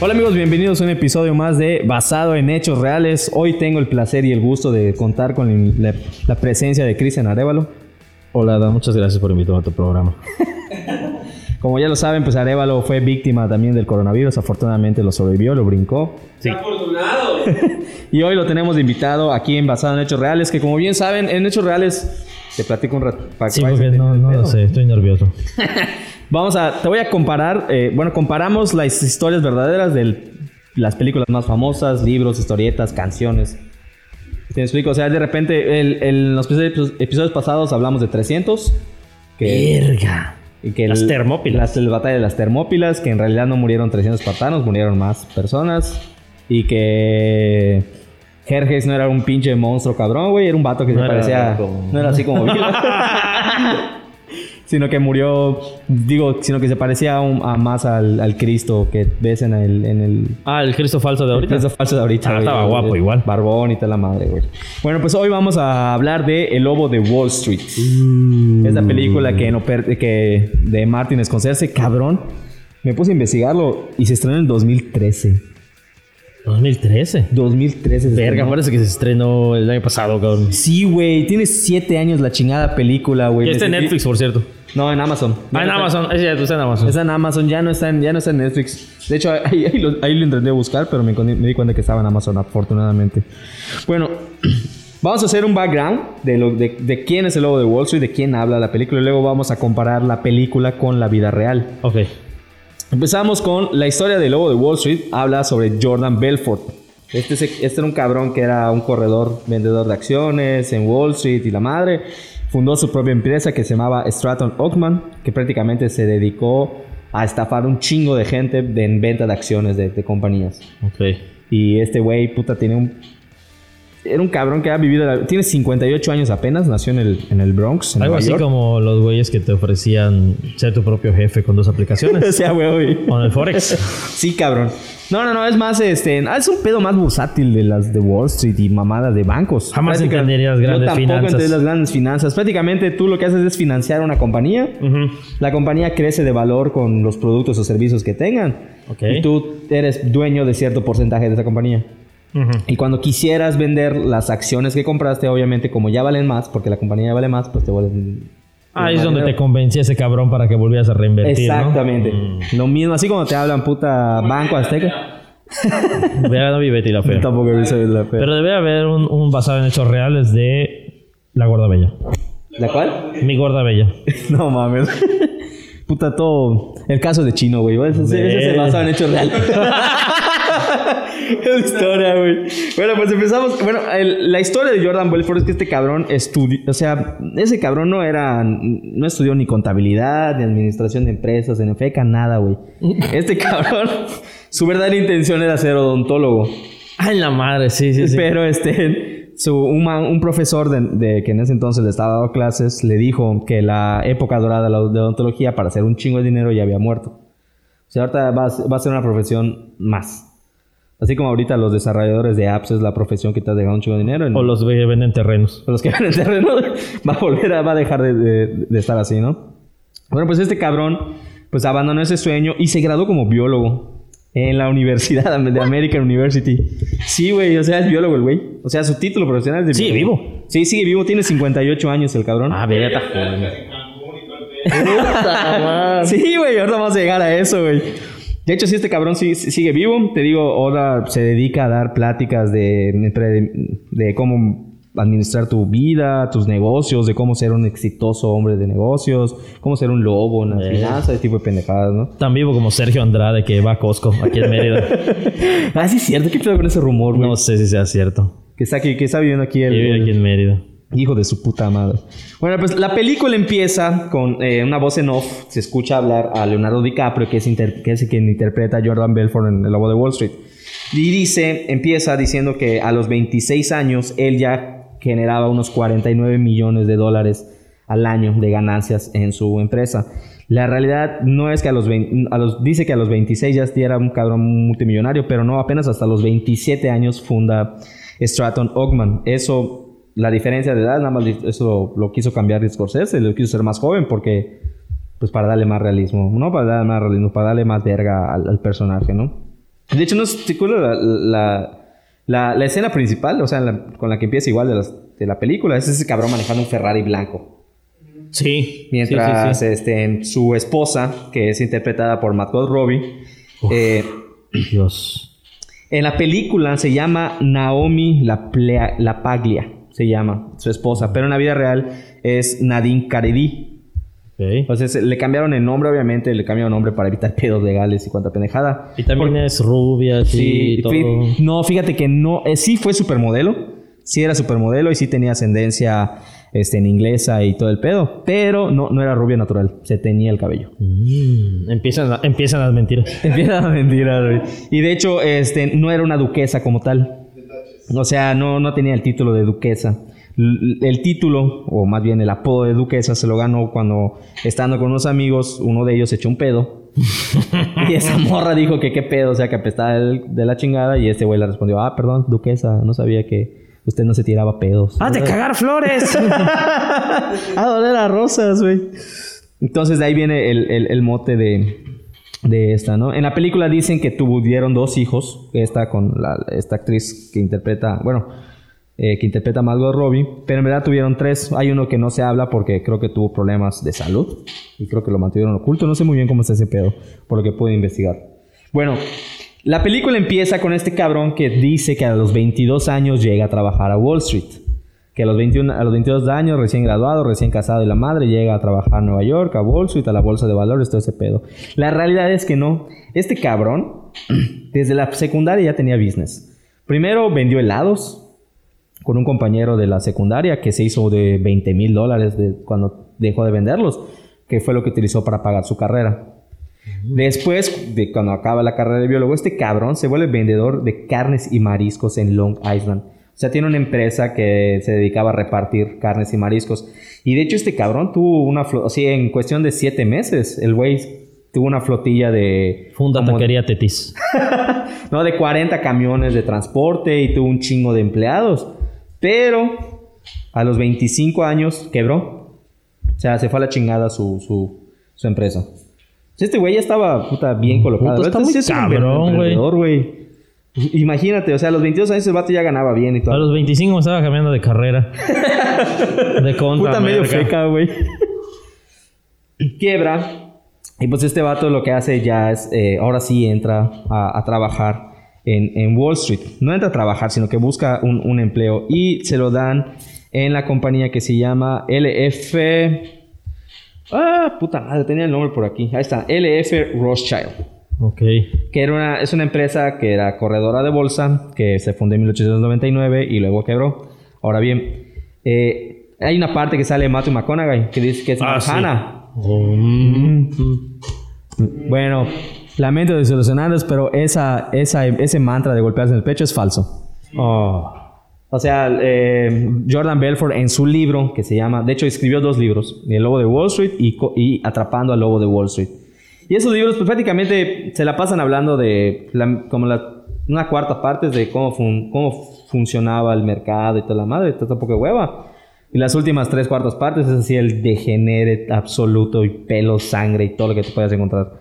Hola amigos, bienvenidos a un episodio más de Basado en Hechos Reales. Hoy tengo el placer y el gusto de contar con la, la presencia de Cristian Arevalo. Hola, muchas gracias por invitarme a tu programa. Como ya lo saben, pues Arevalo fue víctima también del coronavirus. Afortunadamente lo sobrevivió, lo brincó. ¡Qué afortunado! Y hoy lo tenemos de invitado aquí en Basado en Hechos Reales, que como bien saben, en Hechos Reales te platico un rato. para que Sí, porque no, no lo sé, estoy nervioso. Vamos a, te voy a comparar, eh, bueno, comparamos las historias verdaderas de las películas más famosas, libros, historietas, canciones. ¿Te explico? O sea, de repente, el- el- en los episodios, pasados hablamos de 300. Que, Verga. y que Las el- Termópilas. las- el batalla de las Termópilas, que en realidad no murieron 300 espartanos, murieron más personas. Y que Jerjes no era un pinche monstruo cabrón, güey, era un vato que No se era parecía... como- No era así como. sino que murió, digo, sino que se parecía a, un- a más al, al Cristo que ves en el... En el Ah, el Cristo falso de ahorita. eso falso de ahorita. Ah, güey. estaba guapo El igual. Barbón y tal la madre, güey. Bueno, pues hoy vamos a hablar de El Lobo de Wall Street. Mm. Esa película que, no per- que de Martin Scorsese, cabrón. Me puse a investigarlo y se estrenó en 2013. 2013. 2013 se Verga, estrenó. parece que se estrenó el año pasado, cabrón. Sí, güey. Tiene siete años la chingada película, güey. Está en Netflix, por cierto. No, en Amazon. Ah, en no está- Amazon. Es está en Amazon. Está en Amazon, ya no está en, ya no está en Netflix. De hecho, ahí, ahí lo, ahí lo intenté buscar, pero me di cuenta que estaba en Amazon, afortunadamente. Bueno, vamos a hacer un background de, lo, de, de quién es el lobo de Wall Street, de quién habla la película, y luego vamos a comparar la película con la vida real. Ok. Empezamos con la historia del lobo de Wall Street. Habla sobre Jordan Belfort. Este, es- este era un cabrón que era un corredor vendedor de acciones en Wall Street y la madre. Fundó su propia empresa que se llamaba Stratton Oakman, que prácticamente se dedicó a estafar un chingo de gente en venta de acciones de, de compañías. Ok. Y este güey, puta, tiene un... Era un cabrón que ha vivido... la- tiene 58 años apenas, nació en el, en el Bronx, en Algo Nueva así York. como los güeyes que te ofrecían ser tu propio jefe con dos o aplicaciones. sea, güey. Con el Forex. Sí, cabrón. No, no, no, es más, este, es un pedo más bursátil de las de Wall Street y mamadas de bancos. Jamás Práctica- entendería las grandes Yo tampoco finanzas. entendí las grandes finanzas. Prácticamente tú lo que haces es financiar una compañía. La compañía crece de valor con los productos o servicios que tengan. Y tú eres dueño de cierto porcentaje de esa compañía. Y cuando quisieras vender las acciones que compraste, obviamente, como ya valen más, porque la compañía ya vale más, pues te vuelven. Ahí es donde te convencía ese cabrón para que volvieras a reinvertir, Exactamente. ¿no? Lo mismo, así como te hablan puta Banco Azteca. Mm. No vi Betty la fea. Tampoco he visto la fea. Pero debe haber un, un basado en hechos reales de La Gorda Bella. ¿La cual? Mi Gorda Bella. No mames. Puta, todo. El caso de Chino, güey. Ese, ese- se basa en hechos reales. es historia, güey. Bueno, pues empezamos. Bueno, el- la historia de Jordan Belfort es que este cabrón estudió. O sea, ese cabrón no era. No estudió ni contabilidad, ni administración de empresas, en FECA, nada, güey. Este cabrón. Su verdadera intención era ser odontólogo. Ay, la madre, sí, sí, sí. Pero este, su, un, profesor de, de que en ese entonces le estaba dando clases le dijo que la época dorada de la odontología para hacer un chingo de dinero ya había muerto. O sea, ahorita va a ser una profesión más. Así como ahorita los desarrolladores de apps es la profesión que te ha dejado un chingo de dinero. en- O los que venden terrenos. o los que venden terreno, va a volver a, va a dejar de, de- de estar así, ¿no? Bueno, pues este cabrón, pues abandonó ese sueño y se graduó como biólogo en la Universidad de American University. Sí, güey, o sea, es biólogo el güey. O sea, su título profesional es de biólogo. vivo. Sí, sigue vivo, tiene 58 años el cabrón. Ah, verga, está joven. Sí, güey, ahora vamos a llegar a eso, güey. De hecho, si este cabrón sí sigue vivo, te digo, ahora se dedica a dar pláticas de, de, de cómo administrar tu vida, tus negocios, de cómo ser un exitoso hombre de negocios, cómo ser un lobo en las Eh. finanzas, ese tipo de pendejadas, ¿no? Tan vivo como Sergio Andrade que va a Costco, aquí en Mérida. Ah, sí es cierto, ¿qué pedo con ese rumor, güey? No sé si sea cierto. Que está aquí, que está viviendo aquí el, Que vive aquí en Mérida. Hijo de su puta madre. Bueno, pues la película empieza con eh, una voz en off. Se escucha hablar a Leonardo DiCaprio, que es, que quien interpreta a Jordan Belfort en El Lobo de Wall Street. Y dice, empieza diciendo que a los 26 años él ya generaba unos 49 millones de dólares al año de ganancias en su empresa. La realidad no es que a los, 20 a los dice que a los 26 ya era un cabrón multimillonario, pero no, apenas hasta los 27 años funda Stratton Oakman. Eso la diferencia de edad, nada más eso lo, lo quiso cambiar Scorsese, lo quiso ser más joven porque, pues para darle más realismo, no para darle más realismo, para darle más verga al, al personaje, ¿no? De hecho, no es te la, la, la, la escena principal, o sea, la- con la que empieza igual de, las- de la película, es ese cabrón manejando un Ferrari blanco. Sí. Mientras Sí, sí, Este, su esposa, que es interpretada por Margot Robbie, eh, sí. Dios. en la película se llama Naomi La, Plea- La Paglia, se llama su esposa, pero en la vida real es Nadine Caredi. Ok. Entonces le cambiaron el nombre, obviamente, le cambiaron el nombre para evitar pedos legales y cuanta pendejada. Y también es rubia, sí, todo. no, fíjate que no, eh, sí fue supermodelo, sí era supermodelo y sí tenía ascendencia este, en inglesa y todo el pedo, pero no, no era rubia natural, se teñía el cabello. Mm, empiezan, empiezan las mentiras. Empieza a mentir, güey. Y de hecho, este, no era una duquesa como tal. O sea, no, no tenía el título de duquesa. El título, o más bien el apodo de duquesa, se lo ganó cuando, estando con unos amigos, uno de ellos echó un pedo. y esa morra dijo que qué pedo, o sea, que apestaba el- de la chingada. Y este güey le respondió, ah, perdón, duquesa, no sabía que usted no se tiraba pedos. ¡Ah, de cagar flores! a doler a rosas, güey. Entonces de ahí viene el, el- el mote de, de esta, ¿no? En la película dicen que tuvieron dos hijos, esta con la, esta actriz que interpreta, bueno, eh, que interpreta a Margot Robbie, pero en verdad tuvieron tres. Hay uno que no se habla porque creo que tuvo problemas de salud y creo que lo mantuvieron oculto. No sé muy bien cómo está ese pedo, por lo que pude investigar. Bueno, la película empieza con este cabrón que dice que a los 22 años llega a trabajar a Wall Street. Que a los, 21, a los 22 años, recién graduado, recién casado y la madre, llega a trabajar a Nueva York, a Wall Street, a la bolsa de valores, todo ese pedo. La realidad es que no. Este cabrón, desde la secundaria ya tenía business. Primero vendió helados con un compañero de la secundaria que se hizo de 20 mil dólares cuando dejó de venderlos, que fue lo que utilizó para pagar su carrera. Después de cuando acaba la carrera de biólogo, este cabrón se vuelve vendedor de carnes y mariscos en Long Island. O sea, tiene una empresa que se dedicaba a repartir carnes y mariscos. Y de hecho, este cabrón tuvo una flotilla, sea, en cuestión de siete meses, el güey tuvo una flotilla de. Funda como- taquería Tetis. no, de 40 camiones de transporte y tuvo un chingo de empleados. Pero a los 25 años quebró. O sea, se fue a la chingada su, su, su empresa. Este güey ya estaba puta, bien colocado. Puta, está muy sí es cabrón, güey. Imagínate, o sea, a los 22 años el vato ya ganaba bien y todo. A los 25 me estaba cambiando de carrera. de contra. Puta medio feca, güey. Quiebra. Y pues este vato lo que hace ya es, eh, ahora sí entra a, a trabajar en, en Wall Street. No entra a trabajar, sino que busca un, un empleo. Y se lo dan en la compañía que se llama LF... Ah, puta madre, tenía el nombre por aquí. Ahí está, LF Rothschild. Ok. Que era una, es una empresa que era corredora de bolsa, que se fundó en 1899 y luego quebró. Ahora bien, eh, hay una parte que sale Matthew McConaughey que dice que es Ah, sí. Manhattan. Oh, mm, mm. Bueno, lamento desilusionarlos, pero esa, esa, ese mantra de golpearse en el pecho es falso. Oh. O sea, eh, Jordan Belfort en su libro, que se llama, de hecho escribió dos libros, El Lobo de Wall Street y, y Atrapando al Lobo de Wall Street. Y esos libros pues prácticamente se la pasan hablando de la- como la, una cuarta parte de cómo, fun- cómo funcionaba el mercado y toda la madre, poco de hueva. Y las últimas tres cuartas partes es así el degenere absoluto y pelo, sangre y todo lo que te puedas encontrar.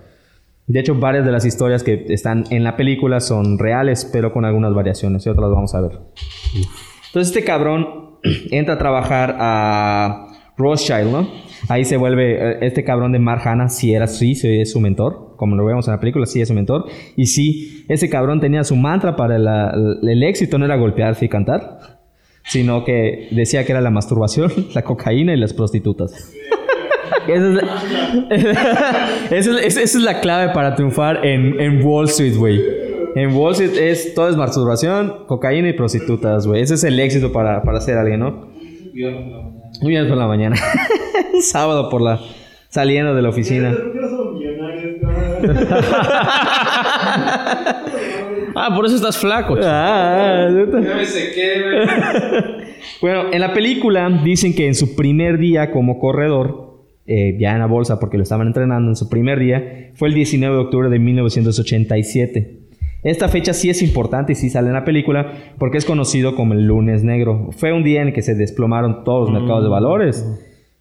De hecho, varias de las historias que están en la película son reales, pero con algunas variaciones y otras vamos a ver. Entonces este cabrón entra a trabajar a Rothschild, ¿no? Ahí se vuelve, eh, este cabrón de Mark Hanna, sí era, sí, sí es su mentor, como lo vemos en la película, sí es su mentor. Y sí, ese cabrón tenía su mantra para la- el éxito, no era golpearse y cantar, sino que decía que era la masturbación, la cocaína y las prostitutas. Esa es, la, esa es- esa es la clave para triunfar en, en Wall Street, güey. En Wall Street es todo es masturbación, cocaína y prostitutas, güey. Ese es el éxito para, para ser alguien, ¿no? Muy bien por la mañana. Sábado por la saliendo de la oficina. Ah, por eso estás flaco. chico. Ah, Ya me sequé, güey. Bueno, en la película dicen que en su primer día como corredor, eh, ya en la bolsa porque lo estaban entrenando en su primer día, fue el 19 de octubre de 1987. Esta fecha sí es importante y sí sale en la película porque es conocido como el lunes negro. Fue un día en el que se desplomaron todos los mercados de valores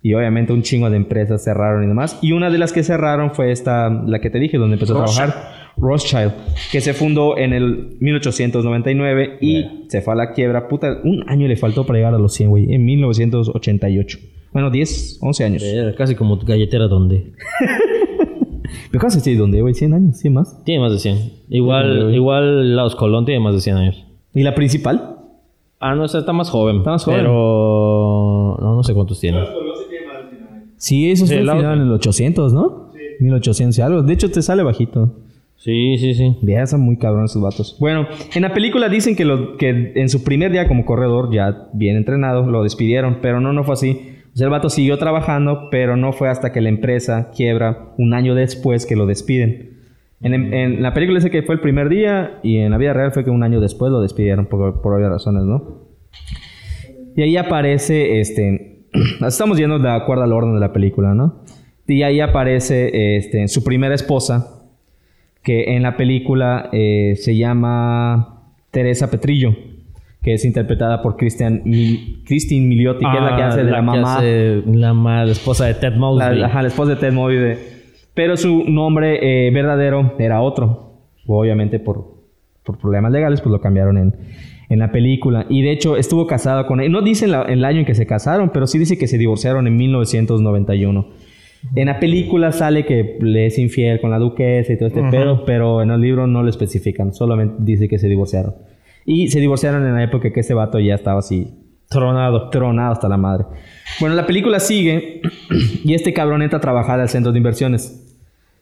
y obviamente un chingo de empresas cerraron y demás. Y una de las que cerraron fue esta, la que te dije, donde empezó a trabajar Rothschild, que se fundó en el 1899 y se fue a la quiebra. Puta, un año le faltó para llegar a los 100, güey, en 1988. Bueno, 10, 11 años. Era casi como galletera donde. Pero casi sí, ¿dónde, güey? ¿100 años? ¿100 más? Tiene más de 100. Igual, igual Laos Colón tiene más de 100 años. ¿Y la principal? Ah, no, o sea, está más joven. Está más joven. Pero. No, no sé cuántos tiene. Sí, eso Sí, fue la al final otra. en el 800, ¿no? Sí. 1800 y algo. De hecho, te sale bajito. Sí, sí, sí. Ya están muy cabrones esos vatos. Bueno, en la película dicen que, lo, que en su primer día como corredor, ya bien entrenado, lo despidieron, pero no, no fue así. El vato siguió trabajando, pero no fue hasta que la empresa quiebra un año después que lo despiden. En, en la película dice que fue el primer día y en la vida real fue que un año después lo despidieron por, por obvias razones, ¿no? Y ahí aparece, este, estamos yendo de acuerdo al orden de la película, ¿no? Y ahí aparece, este, su primera esposa, que en la película eh, se llama Teresa Petrillo, que es interpretada por Christian Christine Milioti, que es la que Ah, hace de la, mamá, la, la esposa de Ted la, Mosby. ajá, la esposa de Ted Mosby. Pero su nombre eh, verdadero era otro, obviamente por, por problemas legales, pues lo cambiaron en, en la película. Y de hecho estuvo casada con él. No dice la- el año en que se casaron, pero sí dice que se divorciaron en 1991. En la película sale que le es infiel con la duquesa y todo este pedo, pero en el libro no lo especifican, solamente dice que se divorciaron. Y se divorciaron en la época que ese vato ya estaba así Tronado. tronado hasta la madre. Bueno, la película sigue y este cabrón entra a trabajar al centro de inversiones.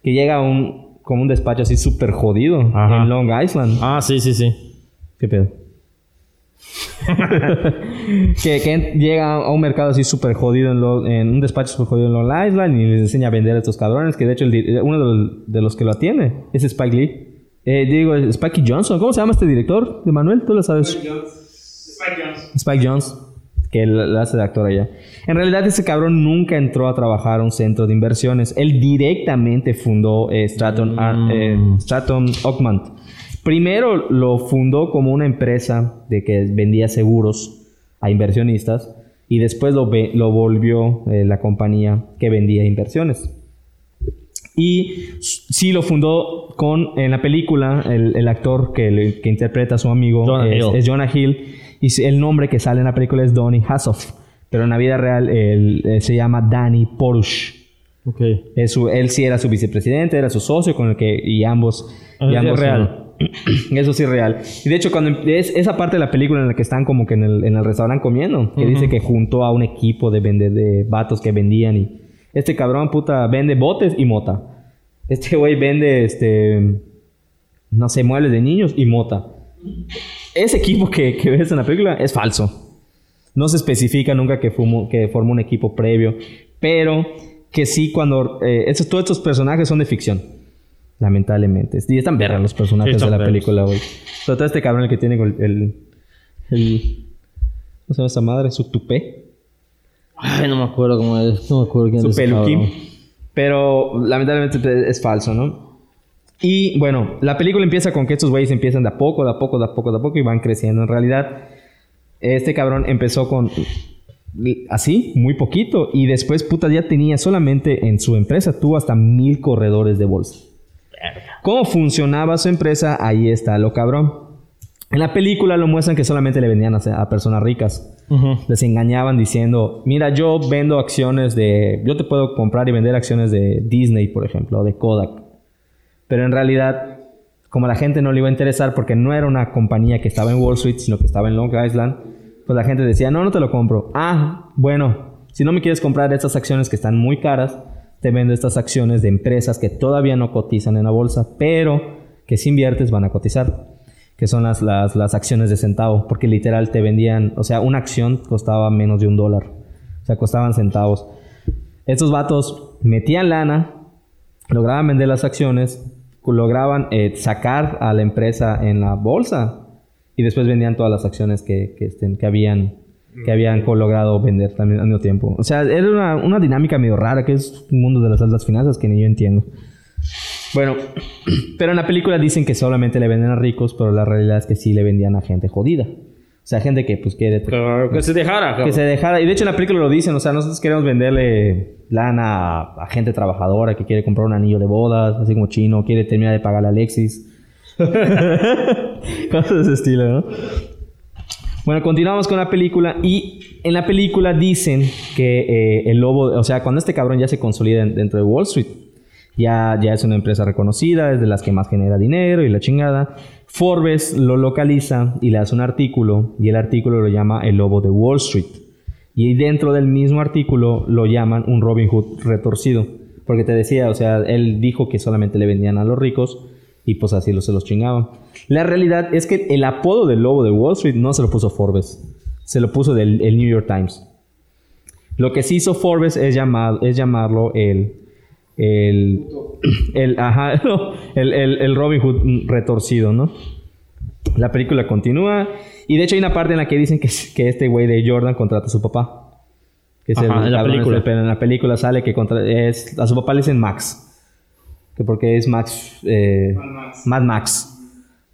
Que llega a un, como un despacho así súper jodido Ajá. en Long Island. Ah, sí, sí, sí. ¿Qué pedo? que, que llega a un mercado así súper jodido en, Lo- en un despacho súper jodido en Long Island y les enseña a vender a estos cabrones. Que de hecho el uno de los, de los que lo atiende es Spike Lee. Eh, digo, Spike Johnson. ¿Cómo se llama este director de Manuel? ¿Tú lo sabes? Spike Jones. Spike Jones, que él lo hace de actor allá. En realidad ese cabrón nunca entró a trabajar a un centro de inversiones. Él directamente fundó eh, Stratton, Ar- eh, Stratton Oakmont. Primero lo fundó como una empresa de que vendía seguros a inversionistas y después lo, lo volvió eh, la compañía que vendía inversiones. Y sí lo fundó con, en la película, el, el actor que, le- que interpreta a su amigo Jonah es, Hill. es Jonah Hill. Y el nombre que sale en la película es Donny Hassoff. Pero en la vida real él, eh, se llama Danny Porush. Ok. Es su- él sí era su vicepresidente, era su socio con el que... Y ambos... Eso y sí es ambos real. Eso sí es real. Y de hecho, cuando es esa parte de la película en la que están como que en el, en el restaurante comiendo, que dice que juntó a un equipo de, vende- de vatos que vendían y este cabrón puta vende botes y mota. Este güey vende este no sé, muebles de niños y mota. Ese equipo que, que ves en la película es falso. No se especifica nunca que, fumo, que formó un equipo previo, pero que sí cuando... eh, estos, todos estos personajes son de ficción. Lamentablemente. Y están vergas los personajes Sí, de la película, güey. Sobre todo este cabrón el que tiene el... el, el- ¿Cómo se llama esa madre? Su tupé. Ay, no me acuerdo cómo es. No me acuerdo quién Su es ese peluquín. cabrón. Pero lamentablemente es falso, ¿no? Y bueno, la película empieza con que estos güeyes empiezan de a poco, de a poco, de a poco, de a poco y van creciendo. En realidad, este cabrón empezó con así, muy poquito. Y después, puta, ya tenía solamente en su empresa, tuvo hasta mil corredores de bolsa. ¿Cómo funcionaba su empresa? Ahí está lo cabrón. En la película lo muestran que solamente le vendían a, a personas ricas. Les engañaban diciendo, mira, yo vendo acciones de... Yo te puedo comprar y vender acciones de Disney, por ejemplo, o de Kodak. Pero en realidad, como a la gente no le iba a interesar porque no era una compañía que estaba en Wall Street, sino que estaba en Long Island, pues la gente decía, no, no te lo compro. Ah, bueno, si no me quieres comprar estas acciones que están muy caras, te vendo estas acciones de empresas que todavía no cotizan en la bolsa, pero que si inviertes van a cotizar. Que son las, las, las acciones de centavo, porque literal te vendían, o sea, una acción costaba menos de un dólar. O sea, costaban centavos. Estos vatos metían lana, lograban vender las acciones, lograban eh, sacar a la empresa en la bolsa y después vendían todas las acciones que, que, estén- que habían que habían logrado vender también al mismo tiempo. O sea, era una, una dinámica medio rara que es un mundo de las altas finanzas que ni yo entiendo. Bueno, pero en la película dicen que solamente le venden a ricos, pero la realidad es que sí le vendían a gente jodida. O sea, gente que pues quiere... Claro, que se dejara, cabrón. Que se dejara. Y de hecho en la película lo dicen, o sea, nosotros queremos venderle lana a, a gente trabajadora que quiere comprar un anillo de bodas, así como chino, quiere terminar de pagar a Alexis. Cosas de ese estilo, ¿no? Bueno, continuamos con la película y en la película dicen que eh, el lobo, o sea, cuando este cabrón ya se consolida en- dentro de Wall Street, ya, ya es una empresa reconocida, es de las que más genera dinero y la chingada. Forbes lo localiza y le hace un artículo y el artículo lo llama el lobo de Wall Street. Y dentro del mismo artículo lo llaman un Robin Hood retorcido. Porque te decía, o sea, él dijo que solamente le vendían a los ricos y pues así se los chingaban. La realidad es que el apodo del lobo de Wall Street no se lo puso Forbes, se lo puso del el New York Times. Lo que sí hizo Forbes es llamarlo el, el, el, ajá, no, el, el- el Robin Hood retorcido, ¿no? La película continúa y de hecho hay una parte en la que dicen que, que este güey de Jordan contrata a su papá. Que es Ajá, en la cabrón película. este, pero en la película sale que contra- es, a su papá le dicen Max. Que porque es Max... eh, Mad Max. Mad Max.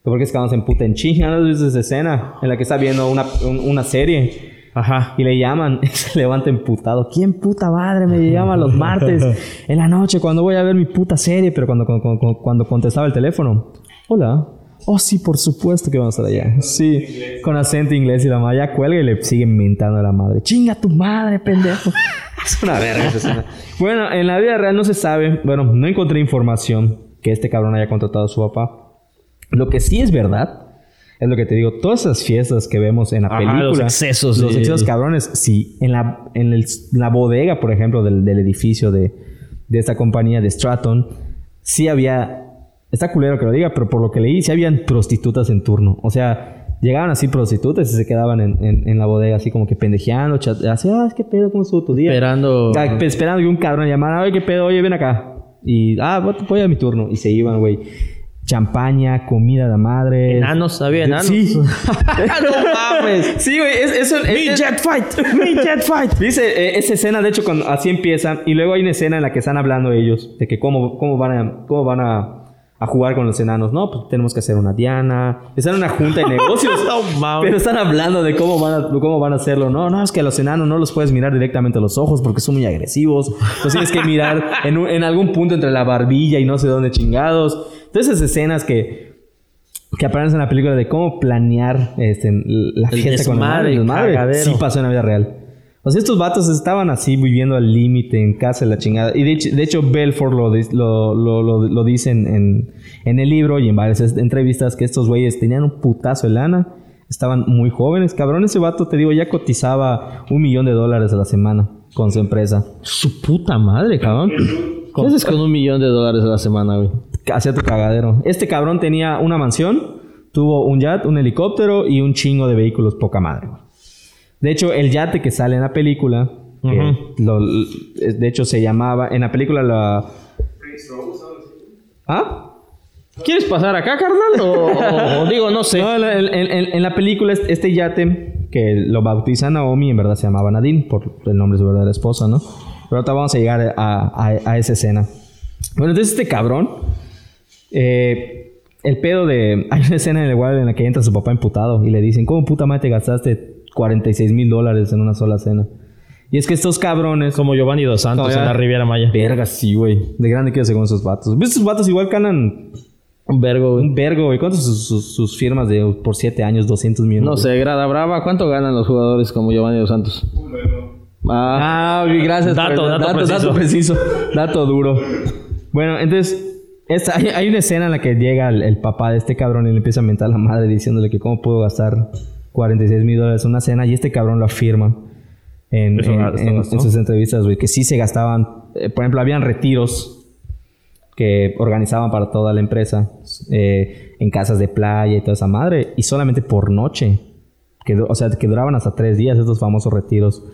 Que porque es que se emputa en chinga. ¿No viste esa escena? En la que está viendo una, un- una serie. Ajá. Y le llaman, se levanta emputado. ¿Quién puta madre me llama los martes en la noche cuando voy a ver mi puta serie? Pero cuando, cuando, cuando- cuando contestaba el teléfono, hola. Oh, sí, por supuesto que vamos a estar allá. Sí, con acento inglés y la madre ya cuelga y le sigue mentando a la madre. Chinga tu madre, pendejo. Es una verga esa escena. Bueno, en la vida real no se sabe. Bueno, no encontré información que este cabrón haya contratado a su papá. Lo que sí es verdad es lo que te digo. Todas esas fiestas que vemos en la Ajá, película. los excesos Los de- excesos cabrones. Sí, en la, en el- la bodega, por ejemplo, del, del edificio de, de esta compañía de Stratton, sí había. Está culero que lo diga, pero por lo que leí, sí habían prostitutas en turno. O sea, llegaban así prostitutas y se quedaban en, en- en la bodega, así como que pendejeando, chat, así, ah, qué pedo, ¿cómo estuvo tu día? Esperando. Ah, esperando que un cabrón llamara, oye, qué pedo, oye, ven acá. Y, ah, voy a mi turno. Y se iban, güey. Champaña, comida de madre. Enanos, había enanos. Sí. no mames. Sí, güey, es, eso Mi es- jet fight. Mi jet fight. Dice, eh, esa escena, de hecho, cuando así empieza, y luego hay una escena en la que están hablando ellos, de que cómo, cómo van, a, cómo van a, a jugar con los enanos. No, pues tenemos que hacer una diana. Están en una junta de negocios. No pero están hablando de cómo van, a, cómo van a hacerlo. No, no, es que a los enanos no los puedes mirar directamente a los ojos porque son muy agresivos. Los tienes que mirar en, un- en algún punto entre la barbilla y no sé dónde chingados. Entonces, esas escenas que que aparecen en la película de cómo planear este, la El fiesta con el desmadre, cagadero. sí pasó en la vida real. O sea, estos vatos estaban así viviendo al límite en casa de la chingada. Y de hecho, de hecho Belfort lo, lo, lo, lo, lo dice en, en, en el libro y en varias entrevistas que estos güeyes tenían un putazo de lana. Estaban muy jóvenes. Cabrón, ese vato, te digo, ya cotizaba un millón de dólares a la semana con su empresa. Su puta madre, cabrón. ¿Qué haces con un millón de dólares a la semana, güey? Hacía tu cagadero. Este cabrón tenía una mansión, tuvo un yacht, un helicóptero y un chingo de vehículos poca madre. De hecho, el yate que sale en la película, que Ujú. lo- de hecho se llamaba, en la película la... ¿Ah? ¿Quieres pasar acá, carnal? O, digo, no sé. No, en, la- en- en- en la película este- este yate que lo bautiza Naomi, en verdad se llamaba Nadine por el nombre de su verdadera esposa, ¿no? Pero ahorita vamos a llegar a, a- a esa escena. Bueno, entonces este cabrón, eh, el pedo de... Hay una escena en la igual en la que entra su papá emputado y le dicen, ¿cómo puta madre te gastaste 46 mil dólares en una sola cena? Y es que estos cabrones... Como Giovanni Dos Santos en la Riviera Maya. Verga, sí, güey. De grande quiero ser con esos vatos. ¿Ves? Esos vatos igual ganan Un vergo, güey. un vergo, güey. ¿Cuántos sus, sus- sus firmas de por 7 años? 200 millones. No sé, Grada Brava, ¿cuánto ganan los jugadores como Giovanni Dos Santos? Ah, Ah, ok, gracias. Dato, por el- dato preciso. dato preciso. Dato duro. Bueno, entonces, esta- hay, hay una escena en la que llega el, el papá de este cabrón y le empieza a mentar a la madre diciéndole que cómo puedo gastar 46 mil dólares en una cena y este cabrón lo afirma en, sus entrevistas, güey, que sí se gastaban, eh, por ejemplo, habían retiros que organizaban para toda la empresa eh, en casas de playa y toda esa madre y solamente por noche. Que, o sea, que duraban hasta tres días estos famosos retiros.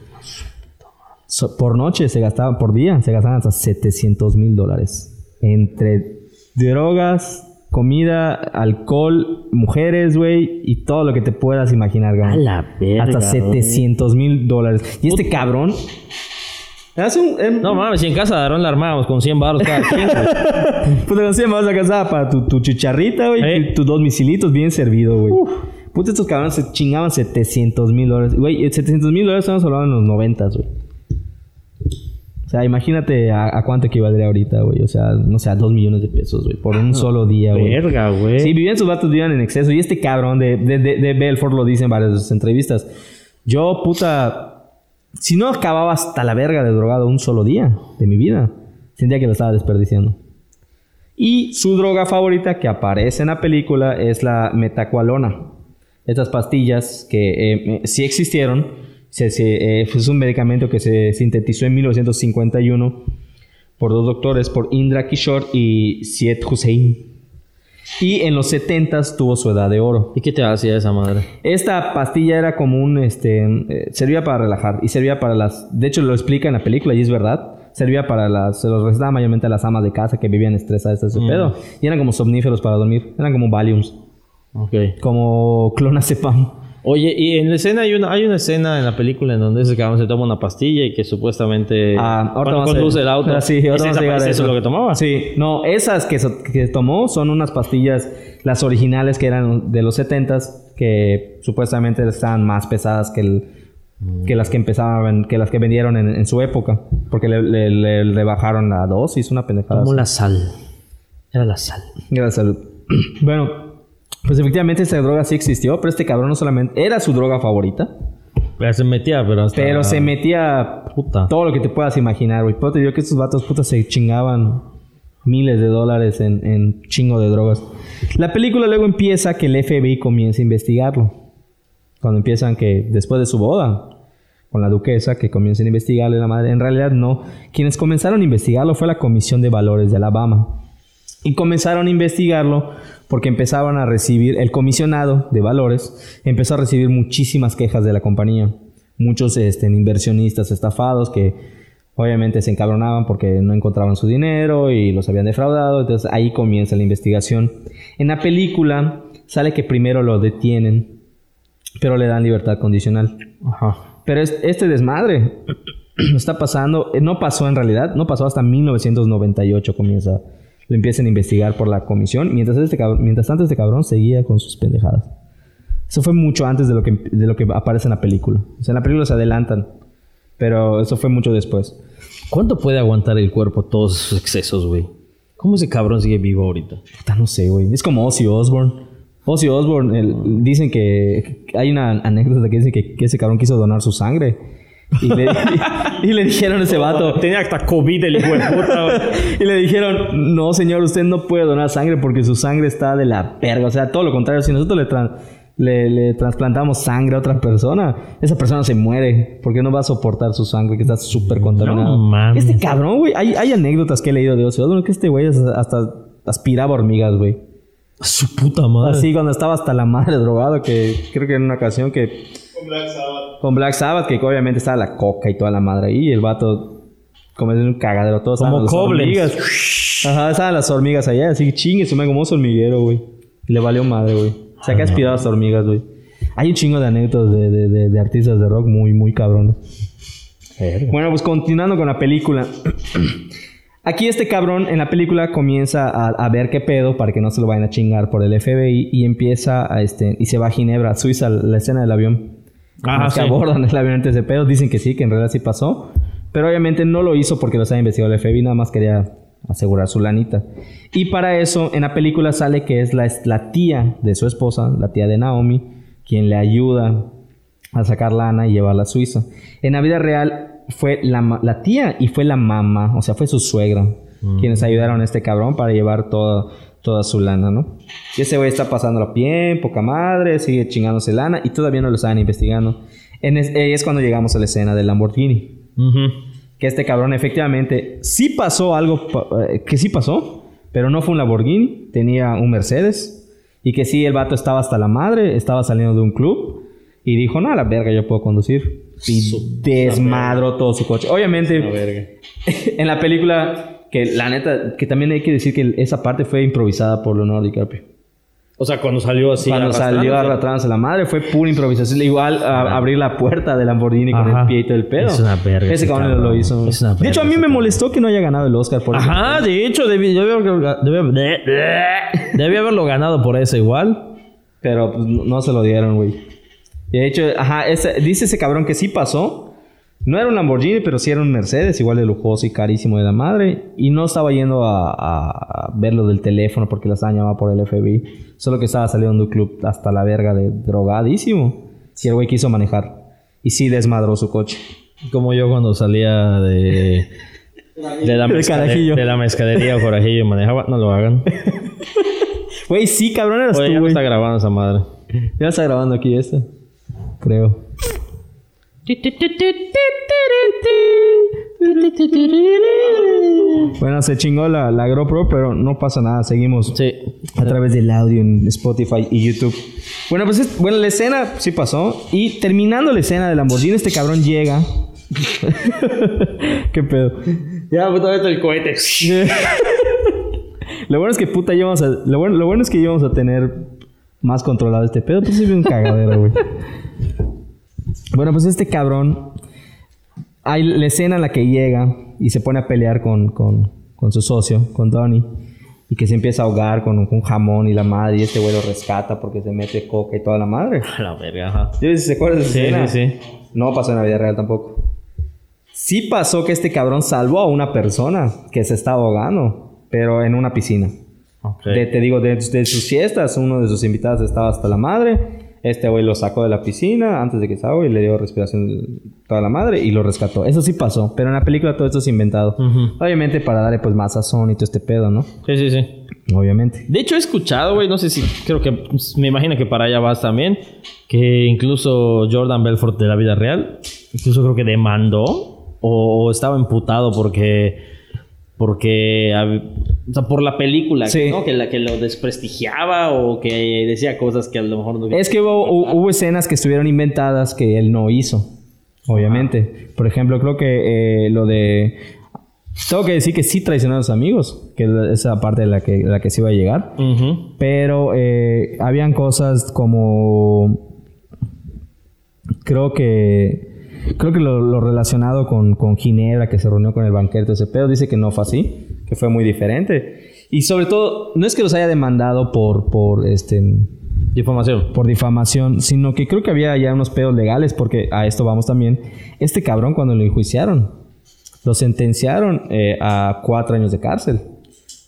So- por noche se gastaban, por día se gastaban hasta 700 mil dólares. Entre drogas, comida, alcohol, mujeres, güey, y todo lo que te puedas imaginar, güey. A la verga, Hasta 700 mil dólares. Y este cabrón... Hace un... em- no mames, si en casa de Aarón la armábamos con 100 baros cada quien, güey. Pues te vas a casa para tu, tu chicharrita, güey, ¿Eh? y tus dos misilitos bien servido, güey. Puta, estos cabrones se chingaban 700 mil dólares. Güey, 700 mil dólares estamos hablando en los 90, güey. Sea, imagínate a, a cuánto equivaldría ahorita, güey. O sea, no sé, a 2 millones de pesos, güey. Por un solo día, güey. Verga, güey. Sí, vivían sus vatos, vivían en exceso. Y este cabrón de, de, de, de Belfort lo dice en varias de sus entrevistas. Yo, puta, si no acababa hasta la verga de drogado un solo día de mi vida, sentía que lo estaba desperdiciando. Y su droga favorita que aparece en la película es la metacualona. Estas pastillas que eh, eh, sí existieron, se, se, eh, es un medicamento que se sintetizó en 1951 por dos doctores, por Indra Kishore y Syed Hussein. Y en los 70s tuvo su edad de oro. ¿Y qué te hacía esa madre? Esta pastilla era como un, este, eh, servía para relajar y servía para las, de hecho lo explica en la película y es verdad, servía para las, se los recetaba mayormente a las amas de casa que vivían estresadas de ese Mm. pedo y eran como somníferos para dormir, eran como Valiums, Ok. como clonazepam. Oye, y en la escena hay una, hay una escena en la película en donde ese cabrón se toma una pastilla y que supuestamente Ah, ahorita conduce el auto. Ah, sí, ¿es ahora vamos esa- a llegar a ¿es eso eso. lo que tomaba? Sí, no, esas que, que tomó son unas pastillas, las originales que eran de los 70s, que supuestamente estaban más pesadas que, el, que las que empezaban, que las que vendieron en, en su época, porque le, le, le- le bajaron la dosis, una pendejada. Como la sal. Era la sal. Gracias, salud. bueno, pues efectivamente esta droga sí existió, pero este cabrón no solamente era su droga favorita, Pero se metía, pero hasta... pero se metía Puta. todo lo que te puedas imaginar, güey. Pero te digo que estos vatos putas se chingaban miles de dólares en, en chingo de drogas. La película luego empieza que el FBI comienza a investigarlo. Cuando empiezan que después de su boda con la duquesa, que comienzan a investigarle la madre. En realidad no. Quienes comenzaron a investigarlo fue la Comisión de Valores de Alabama. Y comenzaron a investigarlo porque empezaban a recibir, el comisionado de valores empezó a recibir muchísimas quejas de la compañía. Muchos este, inversionistas estafados que obviamente se encabronaban porque no encontraban su dinero y los habían defraudado. Entonces ahí comienza la investigación. En la película sale que primero lo detienen, pero le dan libertad condicional. Ajá. Pero es- este desmadre está pasando, no pasó en realidad, no pasó hasta 1998 comienza, lo empiezan a investigar por la comisión, mientras, este cabrón, mientras tanto este cabrón seguía con sus pendejadas. Eso fue mucho antes de lo que, de lo que aparece en la película. O sea, en la película se adelantan, pero eso fue mucho después. ¿Cuánto puede aguantar el cuerpo todos esos excesos, güey? ¿Cómo ese cabrón sigue vivo ahorita? No sé, güey. Es como Ozzy Osbourne. Ozzy Osbourne, el- dicen que que hay una anécdota que dice que, que ese cabrón quiso donar su sangre. Y le, y le dijeron a ese vato, Tenía hasta COVID el hijo de puta, y le dijeron, no señor, usted no puede donar sangre porque su sangre está de la verga. O sea, todo lo contrario, si nosotros le, tran- le, le trasplantamos sangre a otra persona, esa persona se muere porque no va a soportar su sangre que está súper contaminada. No mames. Este cabrón, güey, hay, hay anécdotas que he leído de Osbourne que este güey hasta, hasta aspiraba hormigas, güey. Su puta madre. Así cuando estaba hasta la madre drogado, que creo que en una ocasión que Con Black Sabbath. con Black Sabbath, que obviamente estaba la coca y toda la madre ahí, y el vato como es un cagadero, todos Como las hormigas. Ajá, estaban las hormigas allá, así chingue, su madre como un hormiguero, güey. Le valió madre, güey. O sea, que ha aspirado a las hormigas, güey. Hay un chingo de anécdotas de, de, de, de artistas de rock muy, muy cabrones. Bueno, pues continuando con la película. Aquí este cabrón en la película comienza a, a ver qué pedo para que no se lo vayan a chingar por el FBI y empieza a este y se va a Ginebra, Suiza, la escena del avión. Ajá, Los que sí. abordan el avión antes de pedo dicen que sí, que en realidad sí pasó, pero obviamente no lo hizo porque lo estaba investigando el FBI, nada más quería asegurar su lanita. Y para eso en la película sale que es la, la tía de su esposa, la tía de Naomi, quien le ayuda a sacar lana y llevarla a Suiza. En la vida real fue la, la tía y fue la mamá, o sea, fue su suegra, quienes ayudaron a este cabrón para llevar toda, toda su lana, ¿no? Y ese güey está pasándolo bien, poca madre, sigue chingándose lana y todavía no lo estaban investigando. En es, es cuando llegamos a la escena del Lamborghini. Ujú. Que este cabrón efectivamente sí pasó algo, eh, que sí pasó, pero no fue un Lamborghini, tenía un Mercedes. Y que sí, el vato estaba hasta la madre, estaba saliendo de un club y dijo, no, a la verga, yo puedo conducir. Y desmadró todo su coche. Obviamente, en la película, que la neta, que también hay que decir que esa parte fue improvisada por Leonardo DiCaprio. O sea, cuando salió así. Cuando salió arrastrándose la madre, fue pura improvisación. Igual a- abrir la puerta del Lamborghini con Ajá. el pie y todo el pedo. Es una verga Ese cabrón lo hizo. Es una de hecho, a mí me molestó que no haya ganado el Oscar por eso. Ajá, de hecho, debí, debí haber- debí- debí haberlo ganado por eso igual. Pero pues, no se lo dieron, güey. De hecho, ajá, ese- dice ese cabrón que sí pasó. No era un Lamborghini, pero sí era un Mercedes, igual de lujoso y carísimo de la madre. Y no estaba yendo a, a- a ver lo del teléfono porque la estaban llamando por el FBI. Solo que estaba saliendo de un club hasta la verga de drogadísimo. Si el güey quiso manejar. Y sí desmadró su coche. Como yo cuando salía de... De la, carajillo. de la o corajillo y manejaba. No lo hagan. Güey, sí, cabrón, eras Oye, tú, ya no está grabando esa madre. Ya está grabando aquí esto. Creo. Bueno, se chingó la, la GoPro, pero no pasa nada. Seguimos Sí. a través del audio en Spotify y YouTube. Bueno, pues es- bueno, la escena sí pasó. Y terminando la escena del Lamborghini, este cabrón llega. ¿Qué pedo? Ya, puta vez el cohete. Lo bueno es que puta íbamos a. Lo bueno, lo bueno es que íbamos a tener más controlado este pedo. Pues sí, un cagadero, güey. Bueno, pues este cabrón. Hay la escena en la que llega y se pone a pelear con, con, con su socio, con Donnie. Y que se empieza a ahogar con un, con jamón y la madre. Y este güey lo rescata porque se mete coca y toda la madre. A la verga, ajá. Yo si se acuerdan de esa Sí, escena. sí, sí. No pasó en la vida real tampoco. Sí pasó que este cabrón salvó a una persona que se estaba ahogando, pero en una piscina. De- te digo, de, de sus fiestas, uno de sus invitados estaba hasta la madre. Este güey lo sacó de la piscina antes de que ahogue y le dio respiración toda la madre y lo rescató. Eso sí pasó, pero en la película todo esto es inventado. Obviamente para darle pues más sazón y todo este pedo, ¿no? Sí, sí, sí. Obviamente. De hecho, he escuchado, güey, no sé si, creo que, pues, me imagino que para allá vas también, que incluso Jordan Belfort de la vida real, incluso creo que demandó o, o estaba emputado porque, porque, o sea, por la película, Sí. ¿no? Que, la, que lo desprestigiaba o que decía cosas que a lo mejor no... Es que hubo, hu- hubo escenas que estuvieron inventadas que él no hizo. Obviamente. Por ejemplo, creo que eh, lo de. Tengo que decir que sí traicionó a los amigos. Que es la- esa parte de la que, la que se iba a llegar. Pero eh, habían cosas como. Creo que. Creo que lo, lo relacionado con, con Ginebra, que se reunió con el banquero, ese pedo, dice que no fue así, que fue muy diferente. Y sobre todo, no es que los haya demandado por, por este Difamación. por difamación, sino que creo que había ya unos pedos legales, porque a esto vamos también. Este cabrón, cuando lo enjuiciaron, lo sentenciaron eh, a cuatro años de cárcel,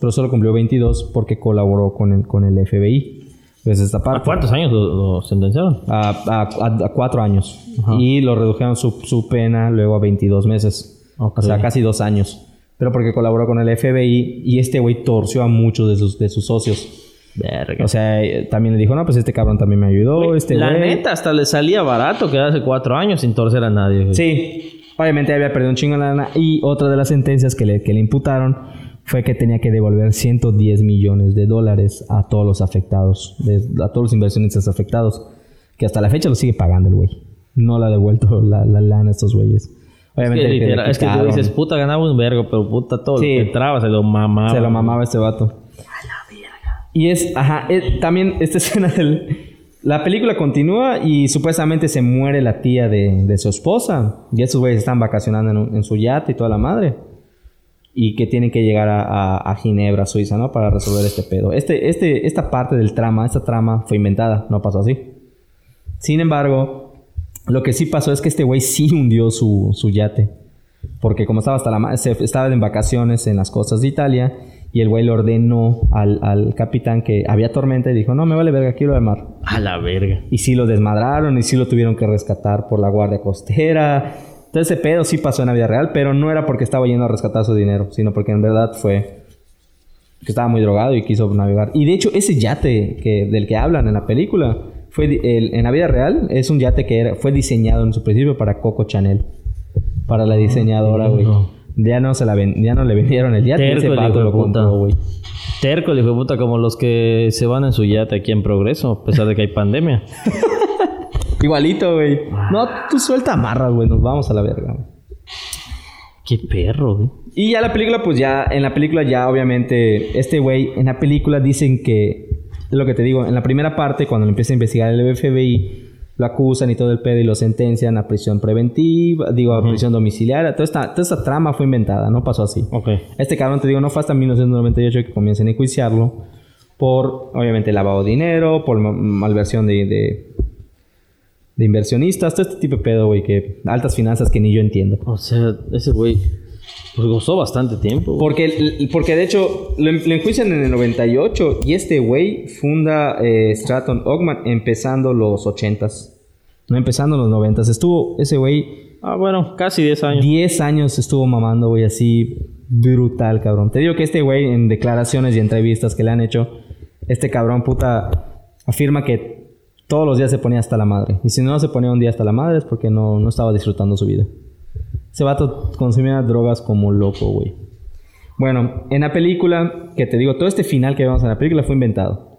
pero solo cumplió 22 porque colaboró con el, con el FBI. Pues esta ¿A parte. cuántos años lo, lo sentenciaron? A, a- a- a cuatro años. Y lo redujeron su, su pena luego a 22 meses. O sea, casi dos años. Pero porque colaboró con el FBI y este güey torció a muchos de sus, de sus socios. Verga. O sea, también le dijo, no, pues este cabrón también me ayudó, este la güey. neta, hasta le salía barato quedarse cuatro años sin torcer a nadie. Sí, obviamente había perdido un chingo de lana. Y otra de las sentencias que le, que le imputaron fue que tenía que devolver 110 millones de dólares a todos los afectados, de- a todos los inversionistas afectados, que hasta la fecha lo sigue pagando el güey. No le ha devuelto la, la lana a estos güeyes. Es Obviamente literal- es que tú dices, puta, ganaba un vergo, pero puta, todo Sí. lo que entraba se lo mamaba. se lo mamaba este vato. Y es, ajá, eh, también esta escena del... La película continúa y supuestamente se muere la tía de, de su esposa. Y estos güeyes están vacacionando en, un- en su yate y toda la madre. Y que tienen que llegar a, a- a Ginebra, Suiza, ¿no? Para resolver este pedo. Este, este, esta parte del trama, esta trama fue inventada, no pasó así. Sin embargo, lo que sí pasó es que este güey sí hundió su, su yate. Porque como estaba hasta la se- estaba en vacaciones en las costas de Italia y el güey le ordenó al, al capitán que había tormenta y dijo, no, me vale verga, quiero al mar. A la verga. Y sí lo desmadraron y sí lo tuvieron que rescatar por la guardia costera. Entonces ese pedo sí pasó en la vida real, pero no era porque estaba yendo a rescatar su dinero, sino porque en verdad fue que estaba muy drogado y quiso navegar. Y de hecho ese yate que, del que hablan en la película, fue el- en la vida real, es un yate que era, fue diseñado en su principio para Coco Chanel. Para la diseñadora, güey. Ya no se la ven, ya no le vendieron el yate, Terco ese de lo puta. compró, güey. Terco, de puta, como los que se van en su yate aquí en Progreso, a pesar de que hay pandemia. Igualito, güey. No, tú suelta amarras, güey, nos vamos a la verga. güey. Qué perro, güey. Y ya la película, pues ya, en la película ya obviamente, este güey, en la película dicen que, lo que te digo, en la primera parte, cuando lo empieza a investigar el FBI, lo acusan y todo el pedo y lo sentencian a prisión preventiva, digo, a prisión domiciliaria. Toda esta, toda esta trama fue inventada, no pasó así. Ok. Este cabrón, te digo, no fue hasta 1998 que comienzan a enjuiciarlo por, obviamente, lavado de dinero, por ma- malversión de, de, de inversionistas, todo este tipo de pedo, güey, que altas finanzas que ni yo entiendo. O sea, ese güey pues, gozó bastante tiempo. güey. Porque, porque de hecho, lo, lo enjuician en el 98 y este güey funda eh, Stratton Oakman empezando los 80s. No empezando los 90s. Estuvo ese güey Ah, bueno, casi 10 años. 10 años estuvo mamando, güey, así brutal, cabrón. Te digo que este güey en declaraciones y entrevistas que le han hecho, este cabrón puta afirma que todos los días se ponía hasta la madre. Y si no se ponía un día hasta la madre es porque no, no estaba disfrutando su vida. Ese vato consumía drogas como loco, güey. Bueno, en la película, que te digo, todo este final que vemos en la película fue inventado.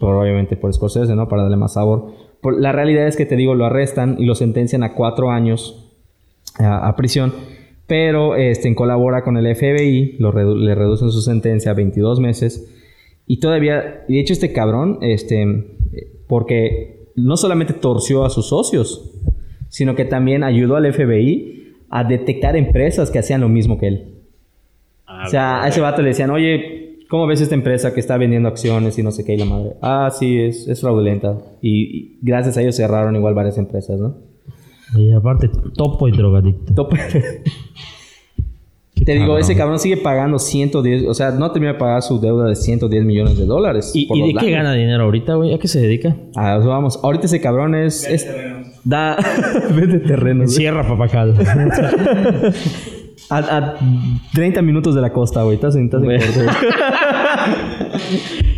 Por, obviamente por Scorsese, ¿no? Para darle más sabor. Por- la realidad es que te digo, lo arrestan y lo sentencian a cuatro años a, a prisión. Pero este, colabora con el FBI, lo redu- le reducen su sentencia a 22 meses. Y todavía, y de hecho este cabrón, este, porque no solamente torció a sus socios, sino que también ayudó al FBI a detectar empresas que hacían lo mismo que él. O sea, a ese vato le decían, oye, ¿cómo ves esta empresa que está vendiendo acciones y no sé qué? Y la madre, ah, sí, es, es fraudulenta. Y, y gracias a ellos cerraron igual varias empresas, ¿no? Y aparte, topo y drogadicto. Top. Te digo, ese cabrón sigue pagando 110, o sea, no termina de pagar su deuda de 110 millones de dólares. ¿Y, por y los de qué gana dinero ahorita, güey? ¿A qué se dedica? Ah, vamos, ahorita ese cabrón es... es- da... Vende terrenos. güey. Sierra Papacal. A, a 30 minutos de la costa, güey. Estás en, estás en corto, güey.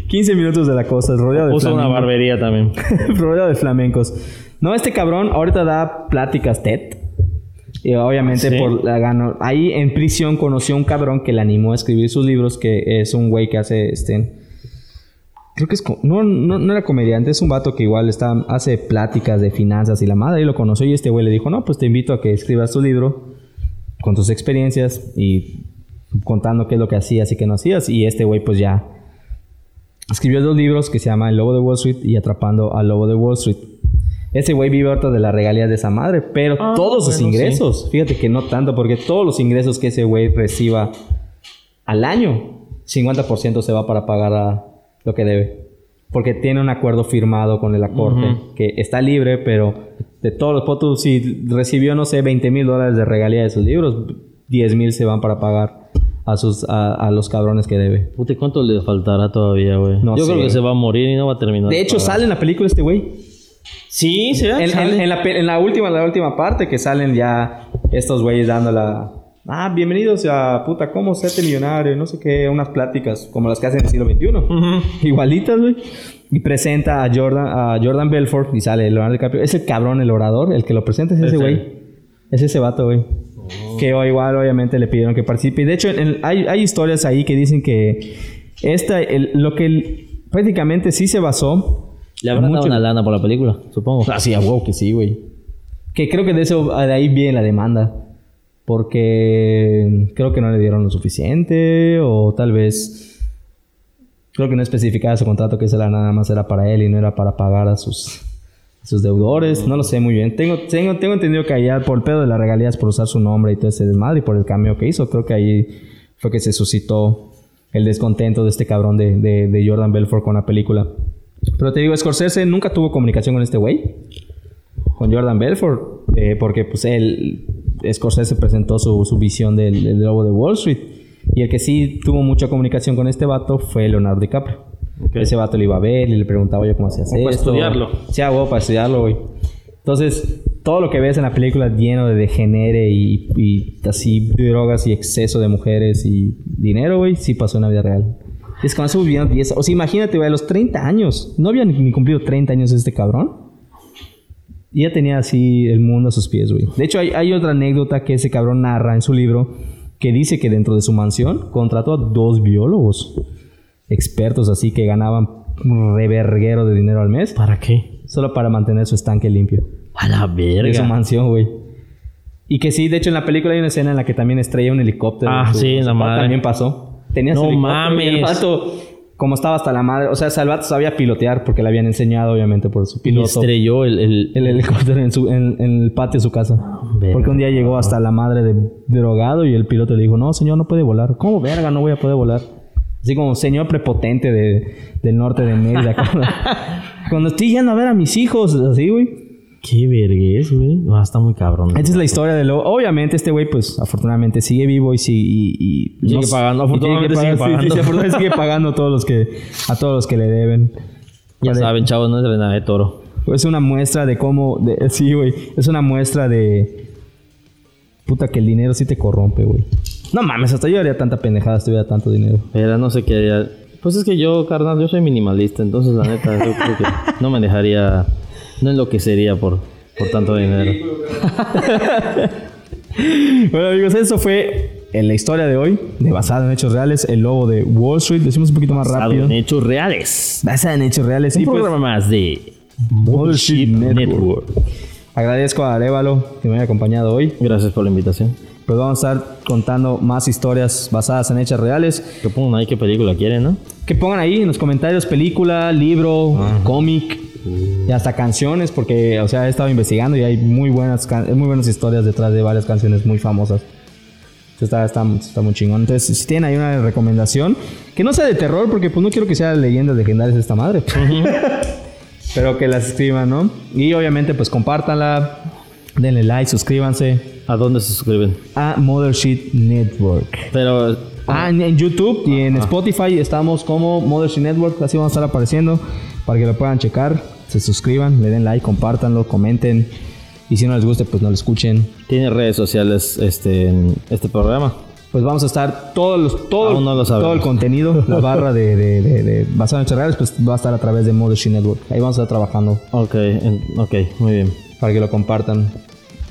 15 minutos de la costa, rodeado de Puso una flamencos. barbería también. rodeado de flamencos. No, este cabrón ahorita da pláticas TED. Y obviamente ¿Sí? por la gano. Ahí en prisión conoció a un cabrón que le animó a escribir sus libros, que es un güey que hace este. Creo que es. No, no, no era comediante, es un vato que igual está, hace pláticas de finanzas y la madre. Y lo conoció y este güey le dijo: No, pues te invito a que escribas tu libro con tus experiencias y contando qué es lo que hacías y qué no hacías. Y este güey, pues ya escribió dos libros que se llama El Lobo de Wall Street y Atrapando al Lobo de Wall Street. Ese güey vive ahorita de las regalías de esa madre, pero Ah, todos sus ingresos, fíjate que no tanto, porque todos los ingresos que ese güey reciba al año, 50% se va para pagar a lo que debe. Porque tiene un acuerdo firmado con la corte, que está libre, pero de todos los potos, si recibió, no sé, 20 mil dólares de regalía de sus libros, 10 mil se van para pagar a, sus, a, a los cabrones que debe. Puta, ¿y ¿cuánto le faltará todavía, güey? No Yo sé, creo que se va a morir y no va a terminar. De hecho, sale en la película este güey. Sí, se ve. En, en- en la, en la última, la última parte que salen ya estos güeyes dando la... Ah, bienvenidos a puta, ¿cómo serte millonario? No sé qué, unas pláticas como las que hacen en el siglo XXI. Ujú. Igualitas, güey. Y presenta a Jordan, a Jordan Belfort y sale Leonardo DiCaprio. Es el cabrón, el orador, el que lo presenta es ese güey. Es ese vato, güey. Que o igual, obviamente, le pidieron que participe. De hecho, en- hay, hay historias ahí que dicen que esta, el- lo que el- prácticamente sí se basó Le habrán dado Mucho- una lana por la película, supongo. Ah, sí, a huevo que sí, güey. Que creo que de eso, de ahí viene la demanda. Porque creo que no le dieron lo suficiente o tal vez... Creo que no especificaba su contrato que esa nada más era para él y no era para pagar a sus, sus deudores. No lo sé muy bien. Tengo, tengo, tengo entendido que allá por el pedo de las regalías, por usar su nombre y todo ese desmadre y por el cambio que hizo, creo que ahí fue que se suscitó el descontento de este cabrón de, de, de Jordan Belfort con la película. Pero te digo, Scorsese nunca tuvo comunicación con este güey. Con Jordan Belfort. eh, porque pues él, Scorsese presentó su, su visión del, del lobo de Wall Street. Y el que sí tuvo mucha comunicación con este vato fue Leonardo DiCaprio. Ok. Ese vato le iba a ver y le preguntaba, oye, ¿cómo se hace para esto? estudiarlo. Sí, a huevo, para estudiarlo, güey. Entonces, todo lo que ves en la película lleno de degenere y, y así drogas y exceso de mujeres y dinero, güey, sí pasó en la vida real. Es cuando se viviendo 10... O sea, imagínate, güey, a los 30 años. No había ni, ni cumplido 30 años este cabrón. Y ya tenía así el mundo a sus pies, güey. De hecho, hay, hay otra anécdota que ese cabrón narra en su libro que dice que dentro de su mansión contrató a dos biólogos expertos así que ganaban un reverguero de dinero al mes ¿Para qué? solo para mantener su estanque limpio. A la De su verga. mansión, güey. Y que sí, de hecho en la película hay una escena en la que también estrella un helicóptero. Ah, su- sí, su la madre. También pasó. Tenía su No helicóptero y el mames. vato, como estaba hasta la madre, o sea, Salvato sabía pilotear porque le habían enseñado obviamente por su Y piloto. estrelló el... el- El helicóptero en, su, en, en el patio de su casa. Verga. Porque un día llegó hasta la madre de drogado y el piloto le dijo, no, señor, no puede volar. ¿Cómo verga no voy a poder volar? Así como señor prepotente de, del norte de Mérida. cuando, cuando estoy yendo a ver a mis hijos, así, güey. Qué vergüenza, güey. Ah, está muy cabrón. Esta es la historia de lo. Obviamente, este güey, pues afortunadamente sigue vivo y. Y, y- Sigue no- pagando, y sigue sí, pagando. sí, afortunadamente sigue pagando a todos los que, a todos los que le deben. Ya Vale. saben, chavos, no es de nada de toro. Es una muestra de cómo. de- sí, güey. Es una muestra de. Puta, que el dinero sí te corrompe, güey. No mames, hasta yo haría tanta pendejada si tuviera tanto dinero. Era, no sé qué haría. Pues es que yo, carnal, yo soy minimalista, entonces la neta, yo creo que no me dejaría, no enloquecería por, por tanto dinero. Bueno, amigos, eso fue en la historia de hoy, de basada en hechos reales, el lobo de Wall Street. Decimos un poquito más Basado rápido. en hechos reales. Basada en hechos reales. Un Y pues, programa más de Bullshit Network. Network. agradezco a Arevalo que me haya acompañado hoy. Gracias por la invitación. Pues vamos a estar contando más historias basadas en hechos reales. Que pongan ahí qué película quieren, ¿no? Que pongan ahí en los comentarios película, libro, cómic y hasta canciones, porque, o sea, he estado investigando y hay muy buenas, muy buenas historias detrás de varias canciones muy famosas. Está, está, está muy chingón. Entonces, si tienen ahí una recomendación, que no sea de terror, porque pues no quiero que sea leyendas legendarias esta madre. Pero que las escriban, ¿no? Y obviamente, pues compártanla, denle like, suscríbanse ¿A dónde se suscriben? a Mothership Network. Pero Ah, en, en YouTube y en Spotify estamos como Mothership Network, así vamos a estar apareciendo para que lo puedan checar, se suscriban, le den like, compártanlo, comenten y si no les gusta pues no lo escuchen. tiene redes sociales este en este programa. Pues vamos a estar todos los, todo, no lo todo el contenido, la barra de, de, de, de basado en reales, pues va a estar a través de Mothership Network. Ahí vamos a estar trabajando Ok, ok, muy bien. para que lo compartan.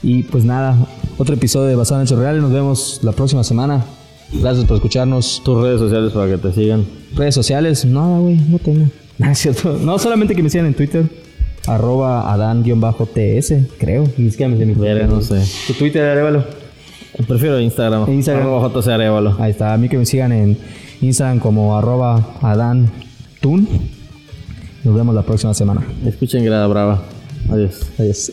Y pues nada, otro episodio de Basado en Hechos Reales. Nos vemos la próxima semana. Gracias por escucharnos. Tus redes sociales para que te sigan. Redes sociales, nada, güey, no tengo. No, es cierto. No, solamente que me sigan en Twitter. Arroba Adán-TS, creo. Ni siquiera me sé mi Verga, no sé. Tu Twitter, Arevalo. Prefiero Instagram. Instagram. Arroba JC Arevalo. Ahí está. A mí que me sigan en Instagram como arroba Adán Tun. Nos vemos la próxima semana. Escuchen Grada Brava. Adiós. Adiós.